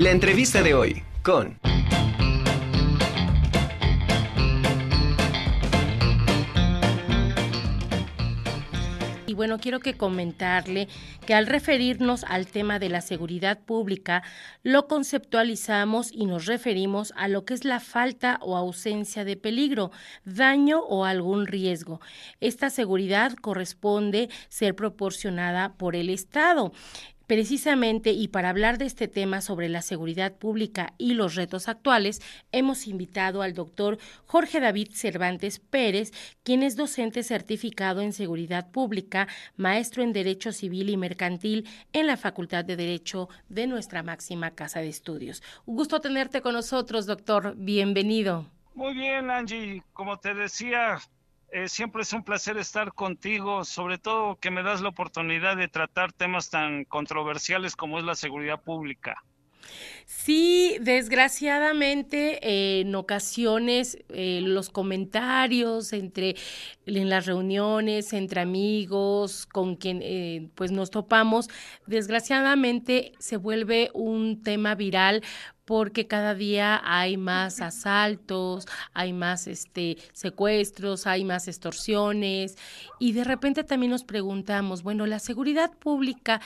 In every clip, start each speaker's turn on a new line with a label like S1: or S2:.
S1: La entrevista de hoy con...
S2: Y bueno, quiero que comentarle que al referirnos al tema de la seguridad pública, lo conceptualizamos y nos referimos a lo que es la falta o ausencia de peligro, daño o algún riesgo. Esta seguridad corresponde ser proporcionada por el Estado. Precisamente y para hablar de este tema sobre la seguridad pública y los retos actuales, hemos invitado al doctor Jorge David Cervantes Pérez, quien es docente certificado en seguridad pública, maestro en Derecho Civil y Mercantil en la Facultad de Derecho de nuestra máxima casa de estudios. Un gusto tenerte con nosotros, doctor. Bienvenido.
S3: Muy bien, Angie. Como te decía, eh, siempre es un placer estar contigo, sobre todo que me das la oportunidad de tratar temas tan controversiales como es la seguridad pública.
S2: Sí, desgraciadamente en ocasiones eh, los comentarios entre en las reuniones entre amigos con quien eh, pues nos topamos, desgraciadamente se vuelve un tema viral porque cada día hay más asaltos, hay más este secuestros, hay más extorsiones y de repente también nos preguntamos, bueno, la seguridad pública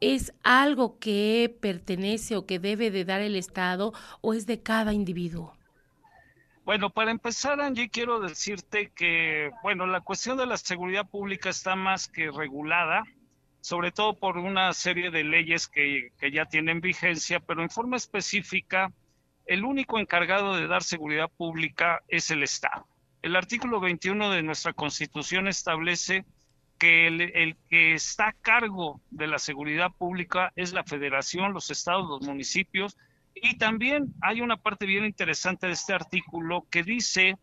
S2: es algo que pertenece o que debe de dar el Estado o es de cada individuo.
S3: Bueno, para empezar, Angie, quiero decirte que, bueno, la cuestión de la seguridad pública está más que regulada sobre todo por una serie de leyes que, ya tienen vigencia, pero en forma específica, el único encargado de dar seguridad pública es el Estado. El artículo 21 de nuestra Constitución establece que el, el, que está a cargo de la seguridad pública es la federación, los estados, los municipios, y también hay una parte bien interesante de este artículo que dice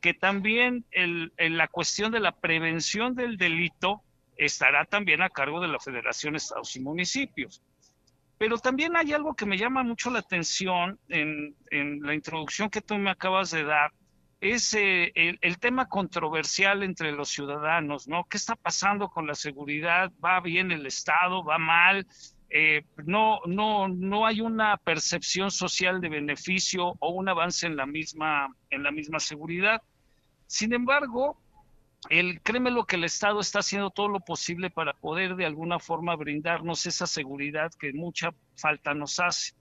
S3: que también el, en la cuestión de la prevención del delito estará también a cargo de la Federación Estados y Municipios. Pero también hay algo que me llama mucho la atención en, la introducción que tú me acabas de dar, es eh, el, tema controversial entre los ciudadanos, ¿no? ¿Qué está pasando con la seguridad? ¿Va bien el Estado? ¿Va mal? Eh, no, no, no hay una percepción social de beneficio o un avance en la misma, en la misma seguridad. Sin embargo, el, créeme lo que el Estado está haciendo todo lo posible para poder de alguna forma brindarnos esa seguridad que mucha falta nos hace.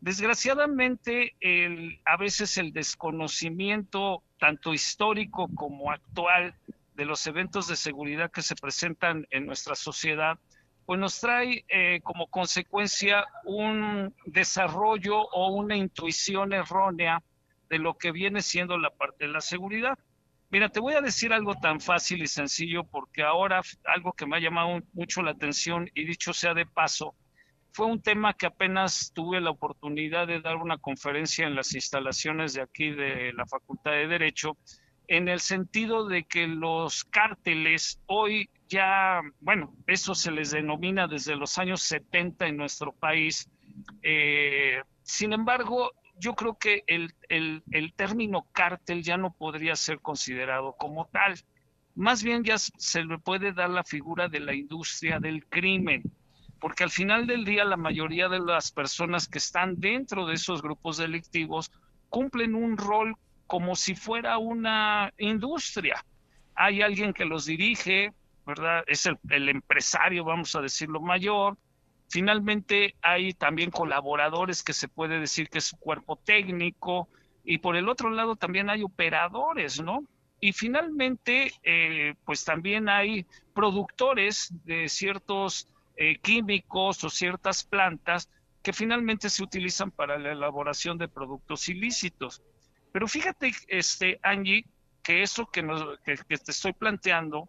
S3: Desgraciadamente, el, a veces el desconocimiento, tanto histórico como actual, de los eventos de seguridad que se presentan en nuestra sociedad, pues nos trae eh, como consecuencia un desarrollo o una intuición errónea de lo que viene siendo la parte de la seguridad. Mira, te voy a decir algo tan fácil y sencillo porque ahora algo que me ha llamado mucho la atención y dicho sea de paso, fue un tema que apenas tuve la oportunidad de dar una conferencia en las instalaciones de aquí de la Facultad de Derecho, en el sentido de que los cárteles hoy ya, bueno, eso se les denomina desde los años 70 en nuestro país. Eh, sin embargo, yo creo que el, el, término cártel ya no podría ser considerado como tal. Más bien ya se le puede dar la figura de la industria del crimen, porque al final del día la mayoría de las personas que están dentro de esos grupos delictivos cumplen un rol como si fuera una industria. Hay alguien que los dirige, ¿verdad? Es el, el empresario, vamos a decirlo mayor, Finalmente hay también colaboradores que se puede decir que es su cuerpo técnico y por el otro lado también hay operadores, ¿no? Y finalmente, eh, pues también hay productores de ciertos eh, químicos o ciertas plantas que finalmente se utilizan para la elaboración de productos ilícitos. Pero fíjate, este, Angie, que eso que, nos, que te estoy planteando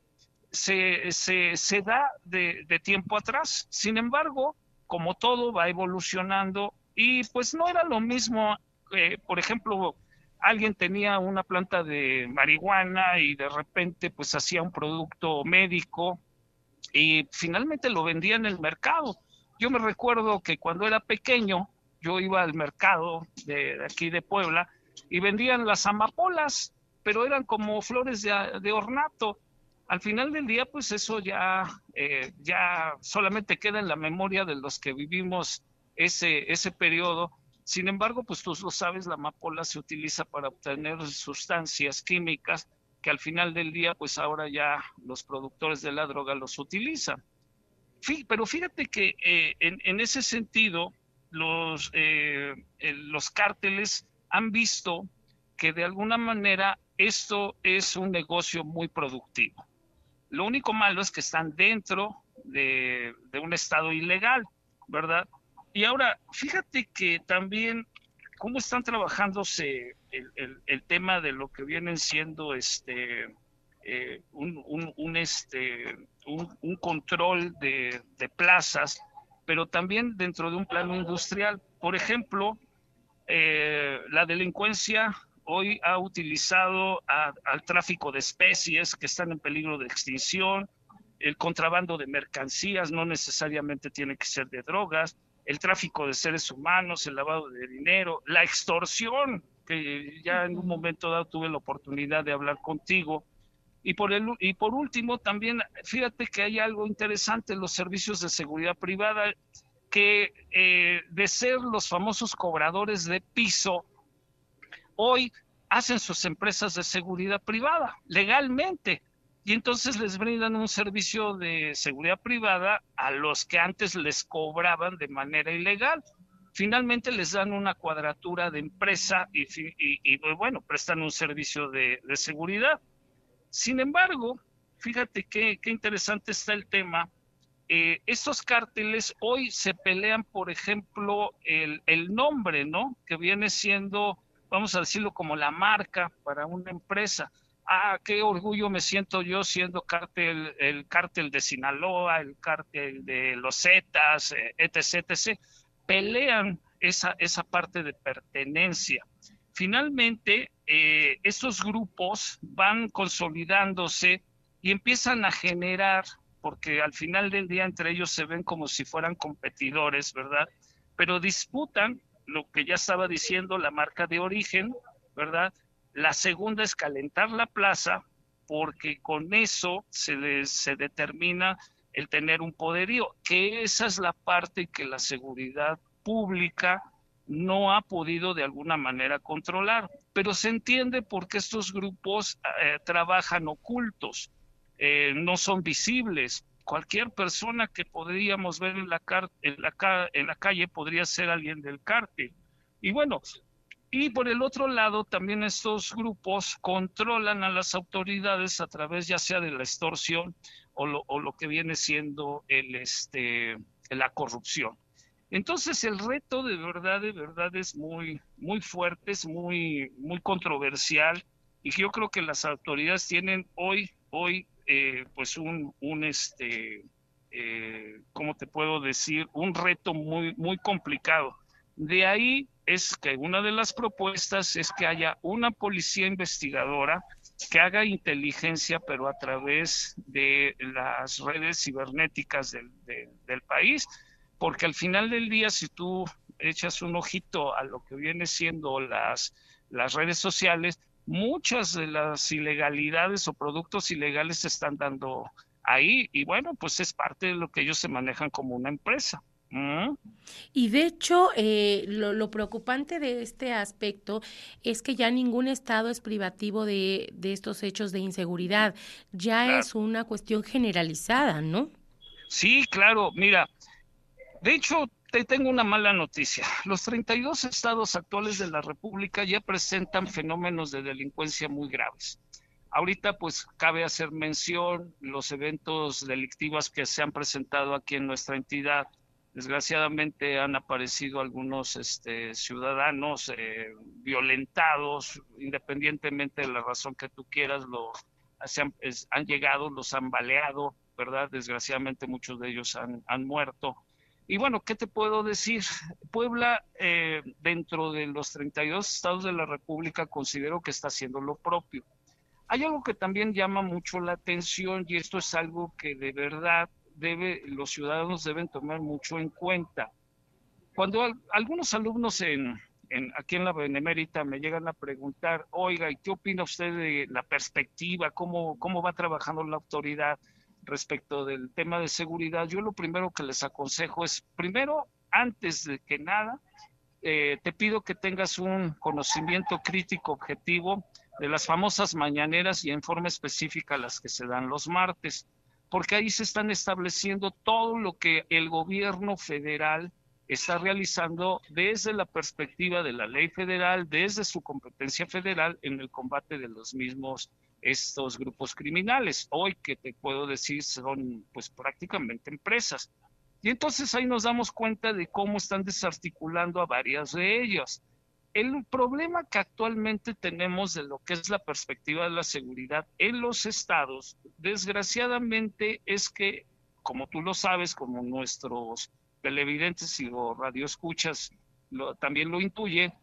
S3: se, se, da de, tiempo atrás. Sin embargo, como todo va evolucionando y pues no era lo mismo, eh, por ejemplo, alguien tenía una planta de marihuana y de repente pues hacía un producto médico y finalmente lo vendía en el mercado. Yo me recuerdo que cuando era pequeño, yo iba al mercado de, aquí de Puebla y vendían las amapolas, pero eran como flores de ornato al final del día, pues eso ya, eh, ya solamente queda en la memoria de los que vivimos ese, ese periodo. Sin embargo, pues tú lo sabes, la amapola se utiliza para obtener sustancias químicas que al final del día, pues ahora ya los productores de la droga los utilizan. pero fíjate que eh, en, ese sentido, los, eh, los cárteles han visto que de alguna manera esto es un negocio muy productivo. Lo único malo es que están dentro de, un estado ilegal, ¿verdad? Y ahora, fíjate que también cómo están trabajándose el, tema de lo que vienen siendo este eh, un, este un, control de, plazas, pero también dentro de un plano industrial. Por ejemplo, eh, la delincuencia hoy ha utilizado al tráfico de especies que están en peligro de extinción, el contrabando de mercancías no necesariamente tiene que ser de drogas, el tráfico de seres humanos, el lavado de dinero, la extorsión, que ya en un momento dado tuve la oportunidad de hablar contigo. Y por, el, y por último, también fíjate que hay algo interesante en los servicios de seguridad privada, que eh, de ser los famosos cobradores de piso, hoy hacen sus empresas de seguridad privada legalmente y entonces les brindan un servicio de seguridad privada a los que antes les cobraban de manera ilegal. Finalmente les dan una cuadratura de empresa y, bueno, prestan un servicio de, seguridad. Sin embargo, fíjate qué, interesante está el tema. Eh, estos cárteles hoy se pelean, por ejemplo, el nombre, ¿no? Que viene siendo vamos a decirlo como la marca para una empresa. Ah, qué orgullo me siento yo siendo cártel, el cártel de Sinaloa, el cártel de los Zetas, eh, etc., etc. Pelean esa, esa parte de pertenencia. Finalmente, eh, estos grupos van consolidándose y empiezan a generar, porque al final del día entre ellos se ven como si fueran competidores, ¿verdad? Pero disputan lo que ya estaba diciendo, la marca de origen, ¿verdad? La segunda es calentar la plaza, porque con eso se, se determina el tener un poderío, que esa es la parte que la seguridad pública no ha podido de alguna manera controlar. Pero se entiende por qué estos grupos eh, trabajan ocultos, eh, no son visibles, cualquier persona que podríamos ver en la, en la, en la calle podría ser alguien del cártel. Y bueno, y por el otro lado, también estos grupos controlan a las autoridades a través ya sea de la extorsión o lo, o lo que viene siendo el, este, la corrupción. Entonces el reto de verdad, de verdad es muy, muy fuerte, es muy, muy controversial y yo creo que las autoridades tienen hoy, hoy eh, pues un, un este, eh, ¿cómo te puedo decir? Un reto muy, muy complicado. De ahí es que una de las propuestas es que haya una policía investigadora que haga inteligencia, pero a través de las redes cibernéticas del, del país, porque al final del día, si tú echas un ojito a lo que viene siendo las, las redes sociales, muchas de las ilegalidades o productos ilegales se están dando ahí y bueno, pues es parte de lo que ellos se manejan como una empresa. ¿Mm?
S2: Y de hecho, eh, lo, preocupante de este aspecto es que ya ningún Estado es privativo de, de estos hechos de inseguridad. Ya es una cuestión generalizada, ¿no?
S3: Sí, claro. Mira, de hecho, te tengo una mala noticia. Los 32 estados actuales de la República ya presentan fenómenos de delincuencia muy graves. Ahorita pues cabe hacer mención los eventos delictivos que se han presentado aquí en nuestra entidad. Desgraciadamente han aparecido algunos este, ciudadanos eh, violentados, independientemente de la razón que tú quieras, lo, han, llegado, los han baleado, ¿verdad? Desgraciadamente muchos de ellos han muerto y bueno, ¿qué te puedo decir? Puebla, eh, dentro de los 32 estados de la República, considero que está haciendo lo propio. Hay algo que también llama mucho la atención y esto es algo que de verdad debe, los ciudadanos deben tomar mucho en cuenta. Cuando algunos alumnos en, aquí en la Benemérita me llegan a preguntar, oiga, ¿y qué opina usted de la perspectiva? ¿Cómo, cómo va trabajando la autoridad? Respecto del tema de seguridad, yo lo primero que les aconsejo es, primero, antes de que nada, eh, te pido que tengas un conocimiento crítico objetivo de las famosas mañaneras y en forma específica las que se dan los martes, porque ahí se están estableciendo todo lo que el gobierno federal está realizando desde la perspectiva de la ley federal, desde su competencia federal en el combate de los mismos estos grupos criminales. Hoy que te puedo decir son pues prácticamente empresas. Y entonces ahí nos damos cuenta de cómo están desarticulando a varias de ellas. El problema que actualmente tenemos de lo que es la perspectiva de la seguridad en los estados, desgraciadamente es que, como tú lo sabes, como nuestros televidentes y o radioescuchas lo, también lo intuye,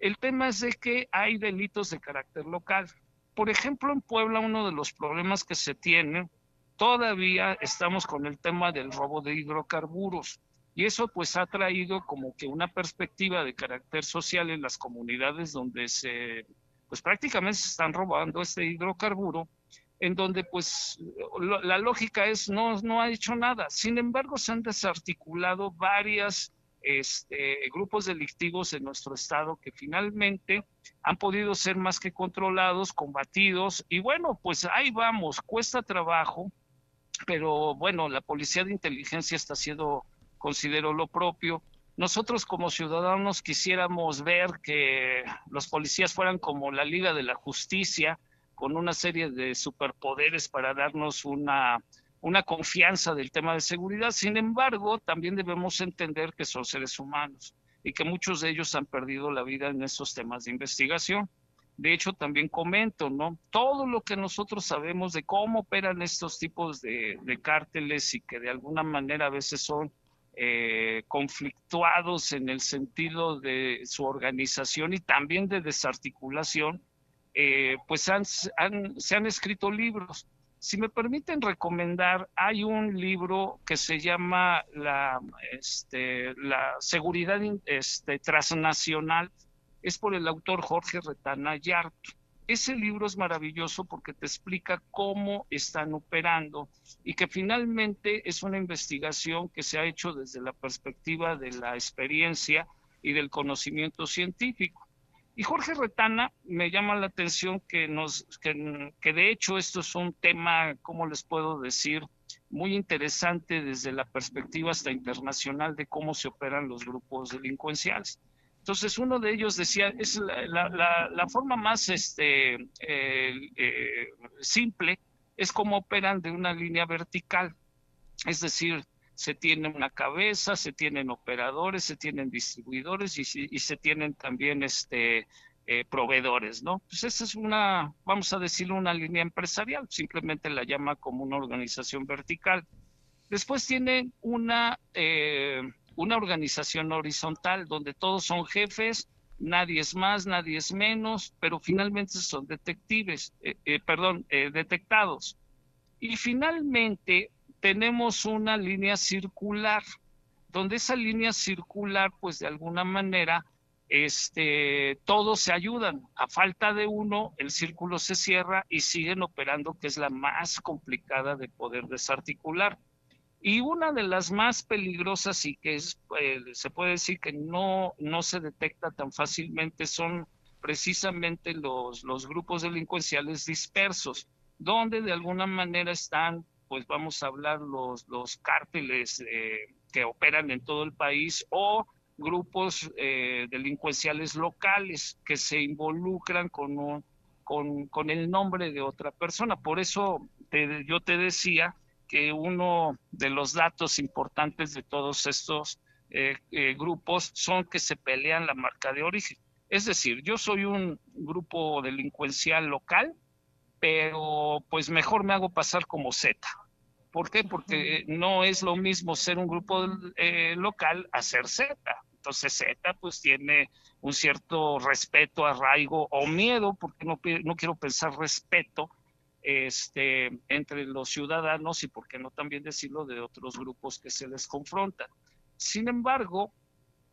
S3: el tema es de que hay delitos de carácter local. Por ejemplo, en Puebla uno de los problemas que se tiene todavía estamos con el tema del robo de hidrocarburos. Y eso pues ha traído como que una perspectiva de carácter social en las comunidades donde se, pues prácticamente se están robando este hidrocarburo, en donde pues la lógica es no, no ha hecho nada. Sin embargo, se han desarticulado varias este, grupos delictivos en nuestro estado que finalmente han podido ser más que controlados, combatidos y bueno, pues ahí vamos, cuesta trabajo, pero bueno, la policía de inteligencia está haciendo, considero lo propio. Nosotros como ciudadanos quisiéramos ver que los policías fueran como la Liga de la Justicia, con una serie de superpoderes para darnos una, una confianza del tema de seguridad. Sin embargo, también debemos entender que son seres humanos y que muchos de ellos han perdido la vida en esos temas de investigación. De hecho, también comento, ¿no? Todo lo que nosotros sabemos de cómo operan estos tipos de, cárteles y que de alguna manera a veces son eh, conflictuados en el sentido de su organización y también de desarticulación, eh, pues se han escrito libros. Si me permiten recomendar, hay un libro que se llama La, este, Seguridad este, Transnacional es por el autor Jorge Retana Yarto. Ese libro es maravilloso porque te explica cómo están operando y que finalmente es una investigación que se ha hecho desde la perspectiva de la experiencia y del conocimiento científico. Y Jorge Retana me llama la atención que, nos, que, de hecho esto es un tema, ¿cómo les puedo decir? Muy interesante desde la perspectiva hasta internacional de cómo se operan los grupos delincuenciales. Entonces uno de ellos decía, es la, forma más este, eh, eh, simple, es como operan de una línea vertical. Es decir, se tiene una cabeza, se tienen operadores, se tienen distribuidores y, se tienen también este, eh, proveedores, ¿no? Pues esa es una, vamos a decirlo, una línea empresarial, simplemente la llama como una organización vertical. Después tienen una una organización horizontal donde todos son jefes, nadie es más, nadie es menos, pero finalmente son detectives, eh, eh, perdón, eh, detectados. Y finalmente tenemos una línea circular, donde esa línea circular, pues de alguna manera, este, todos se ayudan. A falta de uno, el círculo se cierra y siguen operando, que es la más complicada de poder desarticular. Y una de las más peligrosas y que es, eh, se puede decir que no, no se detecta tan fácilmente son precisamente los, los grupos delincuenciales dispersos, donde de alguna manera están, pues vamos a hablar, los, los cárteles eh, que operan en todo el país o grupos eh, delincuenciales locales que se involucran con, con, con, el nombre de otra persona. Por eso yo te decía que uno de los datos importantes de todos estos eh, grupos son que se pelean la marca de origen. Es decir, yo soy un grupo delincuencial local, pero pues mejor me hago pasar como Z. ¿Por qué? Porque no es lo mismo ser un grupo eh, local a ser Z. Entonces Z pues tiene un cierto respeto, arraigo o miedo, porque no, no quiero pensar respeto, este, entre los ciudadanos y, por qué no también decirlo, de otros grupos que se les confrontan. Sin embargo,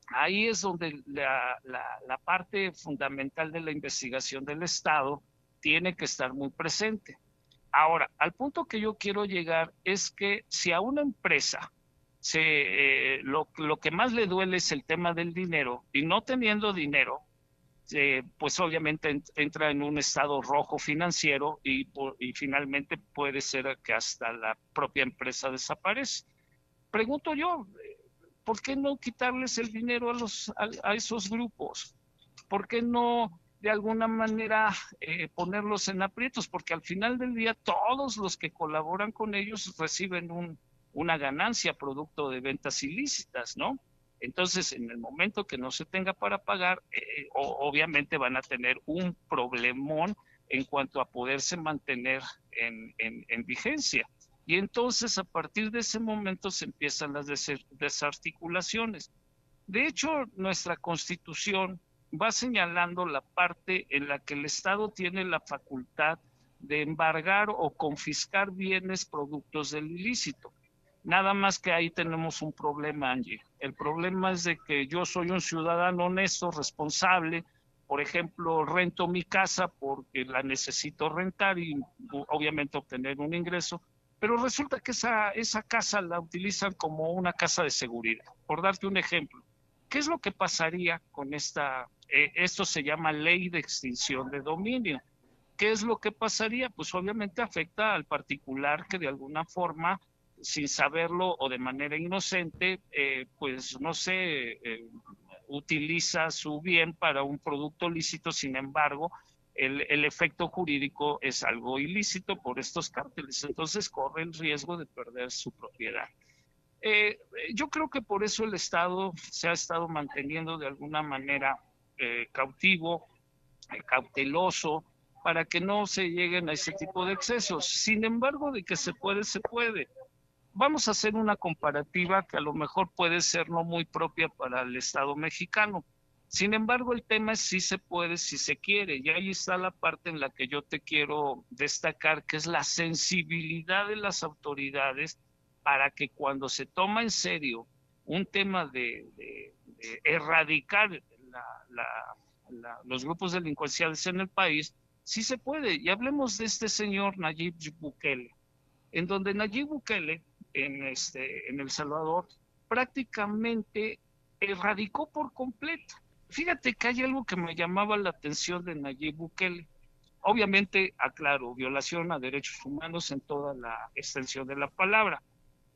S3: ahí es donde la, la, parte fundamental de la investigación del Estado tiene que estar muy presente. Ahora, al punto que yo quiero llegar es que si a una empresa se, eh, lo, que más le duele es el tema del dinero y no teniendo dinero, eh, pues obviamente entra en un estado rojo financiero y, finalmente puede ser que hasta la propia empresa desaparece. Pregunto yo, ¿por qué no quitarles el dinero a, a, esos grupos? ¿Por qué no de alguna manera eh, ponerlos en aprietos? Porque al final del día todos los que colaboran con ellos reciben un, una ganancia producto de ventas ilícitas, ¿no? Entonces, en el momento que no se tenga para pagar, eh, obviamente van a tener un problemón en cuanto a poderse mantener en, en, vigencia. Y entonces, a partir de ese momento, se empiezan las desarticulaciones. De hecho, nuestra constitución va señalando la parte en la que el Estado tiene la facultad de embargar o confiscar bienes productos del ilícito. Nada más que ahí tenemos un problema, Angie. El problema es de que yo soy un ciudadano honesto, responsable. Por ejemplo, rento mi casa porque la necesito rentar y obviamente obtener un ingreso. Pero resulta que esa, esa casa la utilizan como una casa de seguridad. Por darte un ejemplo, ¿qué es lo que pasaría con esta? Eh, esto se llama ley de extinción de dominio. ¿Qué es lo que pasaría? Pues obviamente afecta al particular que de alguna forma sin saberlo o de manera inocente, eh, pues no sé, eh, utiliza su bien para un producto lícito, sin embargo, el, el, efecto jurídico es algo ilícito por estos cárteles, entonces corre el riesgo de perder su propiedad. Eh, yo creo que por eso el Estado se ha estado manteniendo de alguna manera cautivo, cauteloso, para que no se lleguen a ese tipo de excesos. Sin embargo, de que se puede, se puede vamos a hacer una comparativa que a lo mejor puede ser no muy propia para el Estado mexicano. Sin embargo, el tema es si se puede, si se quiere. Y ahí está la parte en la que yo te quiero destacar, que es la sensibilidad de las autoridades para que cuando se toma en serio un tema de, erradicar los grupos delincuenciales en el país, sí se puede. Y hablemos de este señor Nayib Bukele, en donde Nayib Bukele en, este, en El Salvador, prácticamente erradicó por completo. Fíjate que hay algo que me llamaba la atención de Nayib Bukele. Obviamente, aclaro, violación a derechos humanos en toda la extensión de la palabra.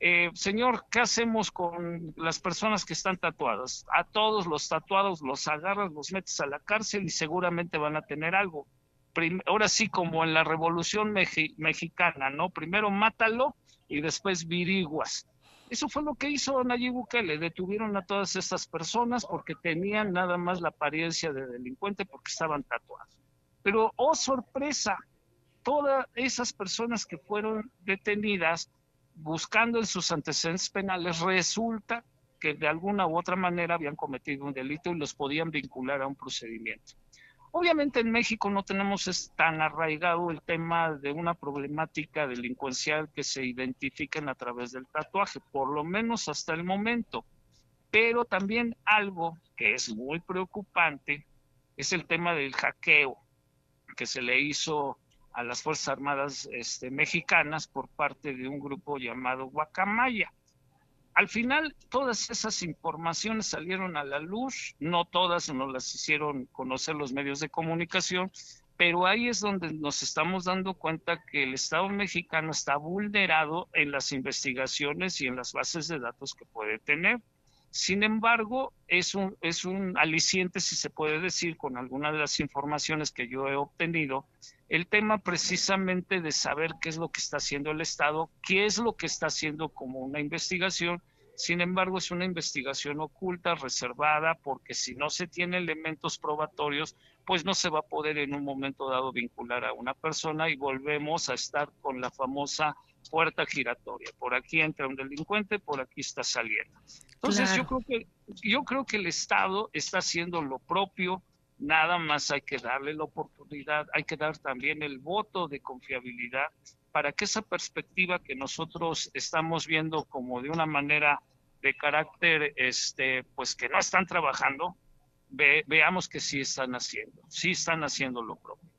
S3: Eh, señor, ¿qué hacemos con las personas que están tatuadas? A todos los tatuados los agarras, los metes a la cárcel y seguramente van a tener algo. ahora sí, como en la Revolución Mexicana, ¿no? Primero mátalo y después viriguas. Eso fue lo que hizo Nayib Bukele. Detuvieron a todas estas personas porque tenían nada más la apariencia de delincuente porque estaban tatuados. Pero, oh sorpresa, todas esas personas que fueron detenidas buscando en sus antecedentes penales, resulta que de alguna u otra manera habían cometido un delito y los podían vincular a un procedimiento. Obviamente en México no tenemos tan arraigado el tema de una problemática delincuencial que se identifiquen a través del tatuaje, por lo menos hasta el momento. Pero también algo que es muy preocupante es el tema del hackeo que se le hizo a las Fuerzas Armadas este, mexicanas por parte de un grupo llamado Guacamaya. Al final, todas esas informaciones salieron a la luz, no todas nos las hicieron conocer los medios de comunicación, pero ahí es donde nos estamos dando cuenta que el Estado mexicano está vulnerado en las investigaciones y en las bases de datos que puede tener. Sin embargo, es un, es un aliciente, si se puede decir, con algunas de las informaciones que yo he obtenido, el tema precisamente de saber qué es lo que está haciendo el Estado, qué es lo que está haciendo como una investigación. Sin embargo, es una investigación oculta, reservada, porque si no se tiene elementos probatorios, pues no se va a poder en un momento dado vincular a una persona y volvemos a estar con la famosa puerta giratoria. Por aquí entra un delincuente, por aquí está saliendo. Entonces, yo creo que yo creo que el Estado está haciendo lo propio, nada más hay que darle la oportunidad, hay que dar también el voto de confiabilidad para que esa perspectiva que nosotros estamos viendo como de una manera de carácter, este, pues que no están trabajando, veamos que sí están haciendo, sí están haciendo lo propio.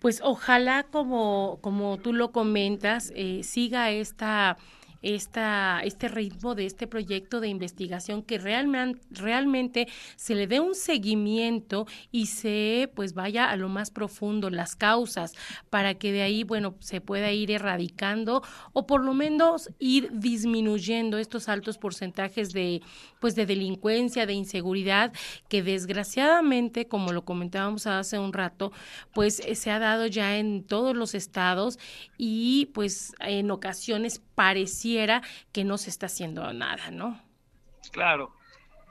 S2: Pues ojalá, como, como tú lo comentas, eh, siga esta esta, este ritmo de este proyecto de investigación que realmente, realmente se le dé un seguimiento y se pues vaya a lo más profundo, las causas, para que de ahí, bueno, se pueda ir erradicando o por lo menos ir disminuyendo estos altos porcentajes de pues de delincuencia, de inseguridad, que desgraciadamente, como lo comentábamos hace un rato, pues eh, se ha dado ya en todos los estados y pues en ocasiones pareciera que no se está haciendo nada, ¿no?
S3: Claro.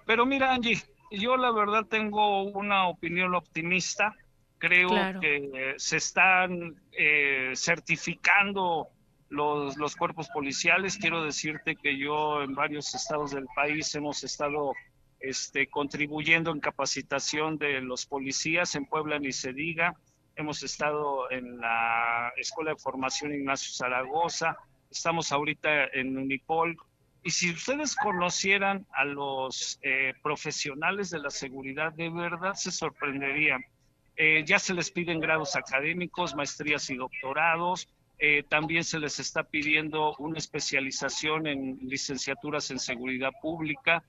S3: Pero mira, Angie, yo la verdad tengo una opinión optimista. Creo que se están eh, certificando los, los cuerpos policiales. Quiero decirte que yo en varios estados del país hemos estado este, contribuyendo en capacitación de los policías. En Puebla ni se diga. Hemos estado en la Escuela de Formación Ignacio Zaragoza. Estamos ahorita en Unipol. Y si ustedes conocieran a los eh, profesionales de la seguridad, de verdad se sorprenderían. Eh, ya se les piden grados académicos, maestrías y doctorados. Eh, también se les está pidiendo una especialización en licenciaturas en seguridad pública.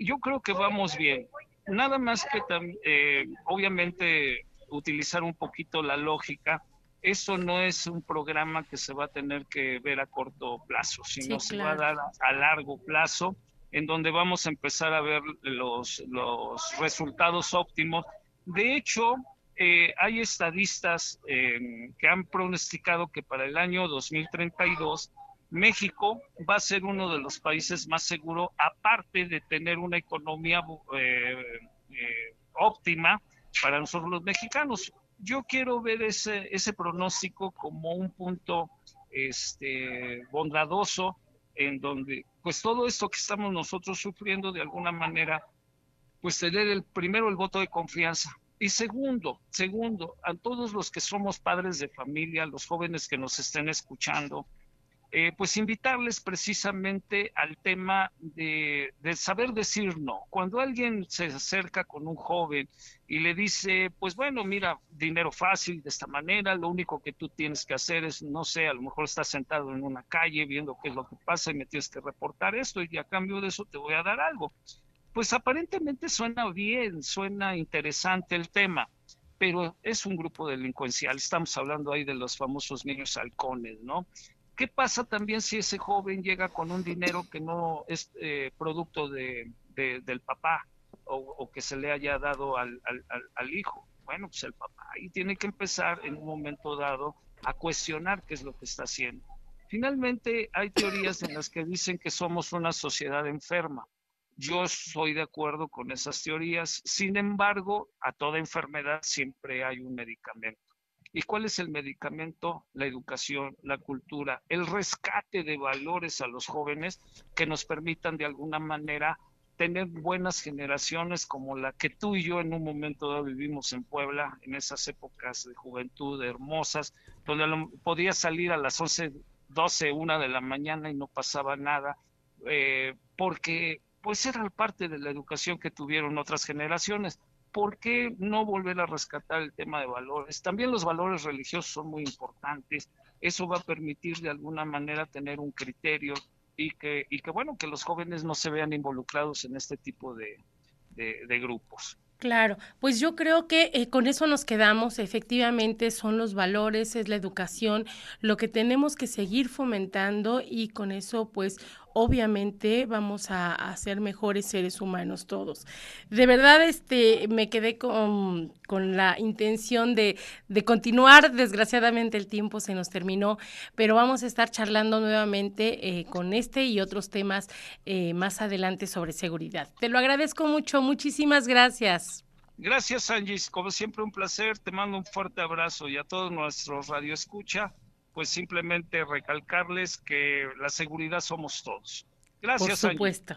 S3: Yo creo que vamos bien. Nada más que eh, obviamente utilizar un poquito la lógica. Eso no es un programa que se va a tener que ver a corto plazo, sino se va a dar a, largo plazo, en donde vamos a empezar a ver los, los resultados óptimos. De hecho, eh, hay estadistas eh, que han pronosticado que para el año 2032 México va a ser uno de los países más seguros, aparte de tener una economía eh, óptima para nosotros los mexicanos. Yo quiero ver ese, ese pronóstico como un punto este, bondadoso en donde pues todo esto que estamos nosotros sufriendo de alguna manera, pues tener el primero el voto de confianza. Y segundo, segundo, a todos los que somos padres de familia, los jóvenes que nos estén escuchando, eh, pues invitarles precisamente al tema de, saber decir no. Cuando alguien se acerca con un joven y le dice, pues bueno, mira, dinero fácil de esta manera, lo único que tú tienes que hacer es, no sé, a lo mejor estás sentado en una calle viendo qué es lo que pasa y me tienes que reportar esto y a cambio de eso te voy a dar algo pues aparentemente suena bien, suena interesante el tema, pero es un grupo delincuencial. Estamos hablando ahí de los famosos niños halcones, ¿no? ¿Qué pasa también si ese joven llega con un dinero que no es eh, producto de, del papá o, que se le haya dado al, al, hijo? Bueno, pues el papá ahí tiene que empezar en un momento dado a cuestionar qué es lo que está haciendo. Finalmente, hay teorías en las que dicen que somos una sociedad enferma. Yo estoy de acuerdo con esas teorías. Sin embargo, a toda enfermedad siempre hay un medicamento. ¿Y cuál es el medicamento? La educación, la cultura, el rescate de valores a los jóvenes que nos permitan de alguna manera tener buenas generaciones como la que tú y yo en un momento dado vivimos en Puebla, en esas épocas de juventud hermosas, donde podías salir a las 11, 12, 1 de la mañana y no pasaba nada, eh, porque pues era parte de la educación que tuvieron otras generaciones. ¿Por qué no volver a rescatar el tema de valores? También los valores religiosos son muy importantes. Eso va a permitir de alguna manera tener un criterio y que, y que bueno, que los jóvenes no se vean involucrados en este tipo de, de grupos.
S2: Claro, pues yo creo que eh, con eso nos quedamos. Efectivamente, son los valores, es la educación, lo que tenemos que seguir fomentando y con eso, pues, obviamente vamos a, ser mejores seres humanos todos. De verdad, este, me quedé con, con la intención de, de, continuar. Desgraciadamente el tiempo se nos terminó, pero vamos a estar charlando nuevamente eh, con este y otros temas eh, más adelante sobre seguridad. Te lo agradezco mucho. Muchísimas gracias.
S3: Gracias, Angie. Como siempre, un placer. Te mando un fuerte abrazo y a todos nuestros radioescucha, pues simplemente recalcarles que la seguridad somos todos. Gracias,
S2: Por supuesto.